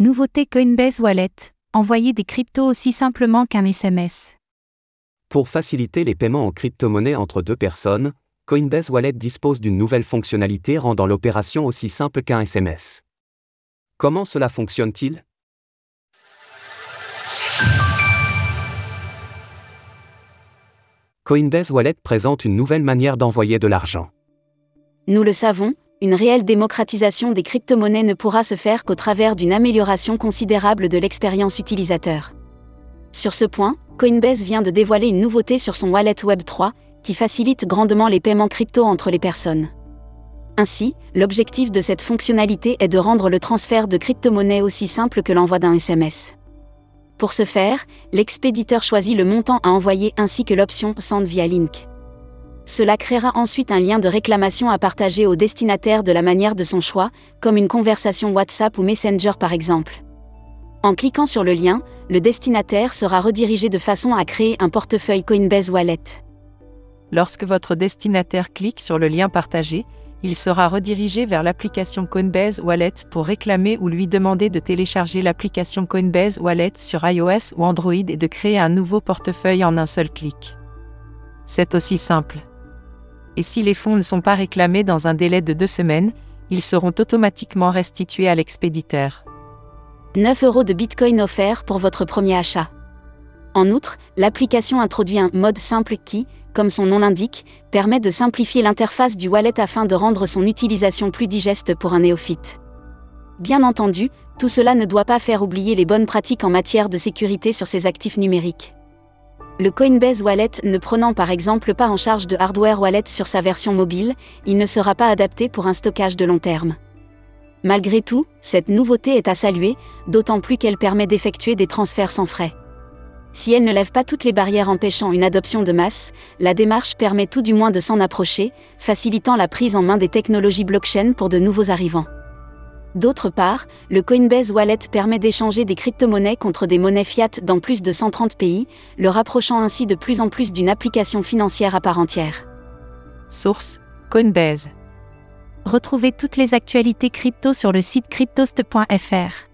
Nouveauté Coinbase Wallet. Envoyer des cryptos aussi simplement qu'un SMS. Pour faciliter les paiements en crypto-monnaie entre deux personnes, Coinbase Wallet dispose d'une nouvelle fonctionnalité rendant l'opération aussi simple qu'un SMS. Comment cela fonctionne-t-il? Coinbase Wallet présente une nouvelle manière d'envoyer de l'argent. Nous le savons, une réelle démocratisation des crypto-monnaies ne pourra se faire qu'au travers d'une amélioration considérable de l'expérience utilisateur. Sur ce point, Coinbase vient de dévoiler une nouveauté sur son wallet Web3, qui facilite grandement les paiements crypto entre les personnes. Ainsi, l'objectif de cette fonctionnalité est de rendre le transfert de crypto-monnaies aussi simple que l'envoi d'un SMS. Pour ce faire, l'expéditeur choisit le montant à envoyer ainsi que l'option Send via Link. Cela créera ensuite un lien de réclamation à partager au destinataire de la manière de son choix, comme une conversation WhatsApp ou Messenger par exemple. En cliquant sur le lien, le destinataire sera redirigé de façon à créer un portefeuille Coinbase Wallet. Lorsque votre destinataire clique sur le lien partagé, il sera redirigé vers l'application Coinbase Wallet pour réclamer ou lui demander de télécharger l'application Coinbase Wallet sur iOS ou Android et de créer un nouveau portefeuille en un seul clic. C'est aussi simple. Et si les fonds ne sont pas réclamés dans un délai de deux semaines, ils seront automatiquement restitués à l'expéditeur. 9 euros de Bitcoin offert pour votre premier achat. En outre, l'application introduit un mode simple qui, comme son nom l'indique, permet de simplifier l'interface du wallet afin de rendre son utilisation plus digeste pour un néophyte. Bien entendu, tout cela ne doit pas faire oublier les bonnes pratiques en matière de sécurité sur ces actifs numériques. Le Coinbase Wallet ne prenant par exemple pas en charge de hardware wallet sur sa version mobile, il ne sera pas adapté pour un stockage de long terme. Malgré tout, cette nouveauté est à saluer, d'autant plus qu'elle permet d'effectuer des transferts sans frais. Si elle ne lève pas toutes les barrières empêchant une adoption de masse, la démarche permet tout du moins de s'en approcher, facilitant la prise en main des technologies blockchain pour de nouveaux arrivants. D'autre part, le Coinbase Wallet permet d'échanger des crypto-monnaies contre des monnaies fiat dans plus de 130 pays, le rapprochant ainsi de plus en plus d'une application financière à part entière. Source Coinbase. Retrouvez toutes les actualités crypto sur le site cryptost.fr.